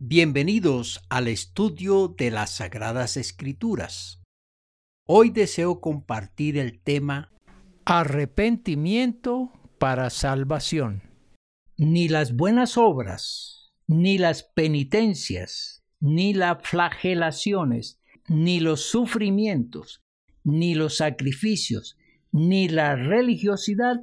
Bienvenidos al estudio de las Sagradas Escrituras. Hoy deseo compartir el tema Arrepentimiento para salvación. Ni las buenas obras, ni las penitencias, ni las flagelaciones, ni los sufrimientos, ni los sacrificios, ni la religiosidad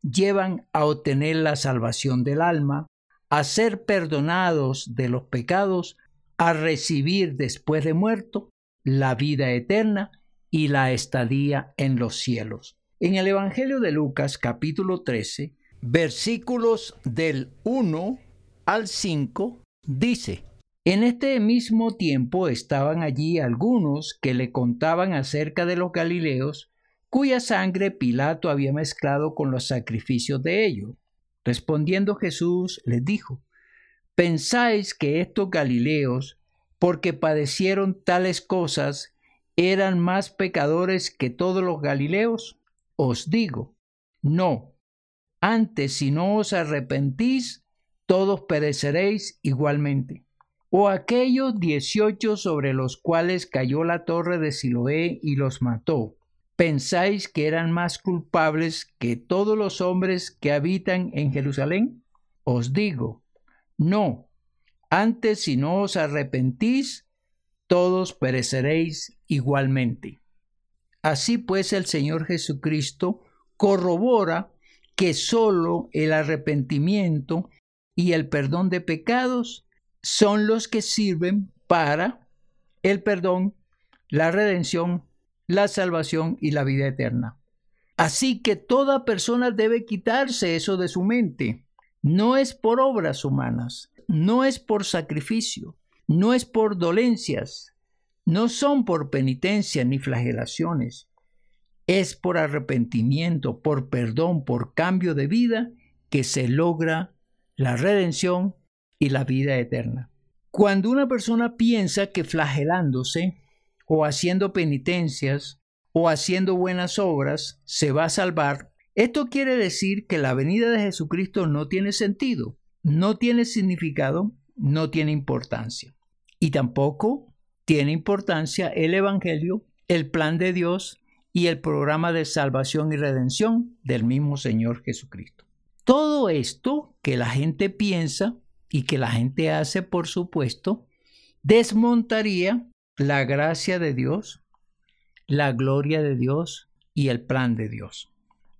llevan a obtener la salvación del alma a ser perdonados de los pecados, a recibir después de muerto la vida eterna y la estadía en los cielos. En el Evangelio de Lucas capítulo 13, versículos del 1 al 5, dice, en este mismo tiempo estaban allí algunos que le contaban acerca de los Galileos, cuya sangre Pilato había mezclado con los sacrificios de ellos. Respondiendo Jesús les dijo, ¿pensáis que estos Galileos, porque padecieron tales cosas, eran más pecadores que todos los Galileos? Os digo, no. Antes, si no os arrepentís, todos pereceréis igualmente. O aquellos dieciocho sobre los cuales cayó la torre de Siloé y los mató, ¿Pensáis que eran más culpables que todos los hombres que habitan en Jerusalén? Os digo, no. Antes si no os arrepentís, todos pereceréis igualmente. Así pues el Señor Jesucristo corrobora que sólo el arrepentimiento y el perdón de pecados son los que sirven para el perdón, la redención la salvación y la vida eterna. Así que toda persona debe quitarse eso de su mente. No es por obras humanas, no es por sacrificio, no es por dolencias, no son por penitencia ni flagelaciones. Es por arrepentimiento, por perdón, por cambio de vida que se logra la redención y la vida eterna. Cuando una persona piensa que flagelándose o haciendo penitencias o haciendo buenas obras se va a salvar, esto quiere decir que la venida de Jesucristo no tiene sentido, no tiene significado, no tiene importancia. Y tampoco tiene importancia el Evangelio, el plan de Dios y el programa de salvación y redención del mismo Señor Jesucristo. Todo esto que la gente piensa y que la gente hace, por supuesto, desmontaría la gracia de Dios, la gloria de Dios y el plan de Dios.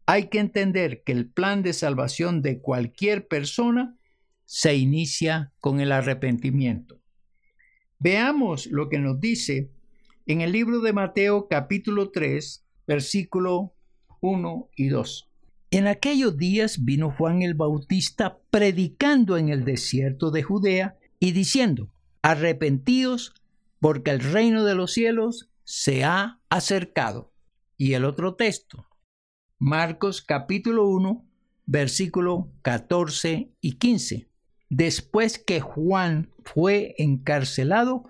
Hay que entender que el plan de salvación de cualquier persona se inicia con el arrepentimiento. Veamos lo que nos dice en el libro de Mateo capítulo 3, versículo 1 y 2. En aquellos días vino Juan el Bautista predicando en el desierto de Judea y diciendo, arrepentíos porque el reino de los cielos se ha acercado. Y el otro texto, Marcos capítulo 1, versículo 14 y 15. Después que Juan fue encarcelado,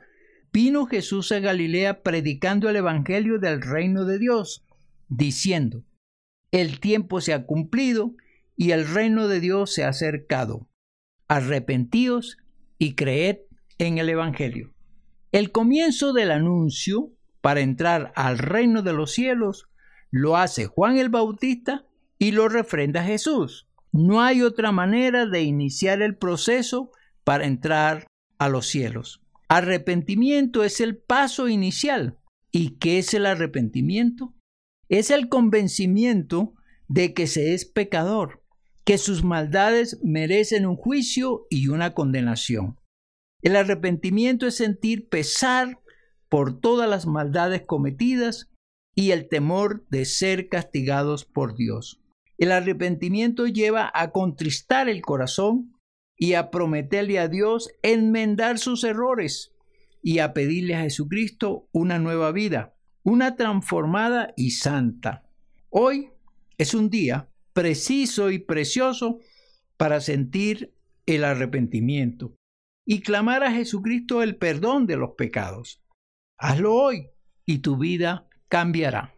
vino Jesús a Galilea predicando el Evangelio del reino de Dios, diciendo, el tiempo se ha cumplido y el reino de Dios se ha acercado. Arrepentíos y creed en el Evangelio. El comienzo del anuncio para entrar al reino de los cielos lo hace Juan el Bautista y lo refrenda Jesús. No hay otra manera de iniciar el proceso para entrar a los cielos. Arrepentimiento es el paso inicial. ¿Y qué es el arrepentimiento? Es el convencimiento de que se es pecador, que sus maldades merecen un juicio y una condenación. El arrepentimiento es sentir pesar por todas las maldades cometidas y el temor de ser castigados por Dios. El arrepentimiento lleva a contristar el corazón y a prometerle a Dios enmendar sus errores y a pedirle a Jesucristo una nueva vida, una transformada y santa. Hoy es un día preciso y precioso para sentir el arrepentimiento y clamar a Jesucristo el perdón de los pecados. Hazlo hoy y tu vida cambiará.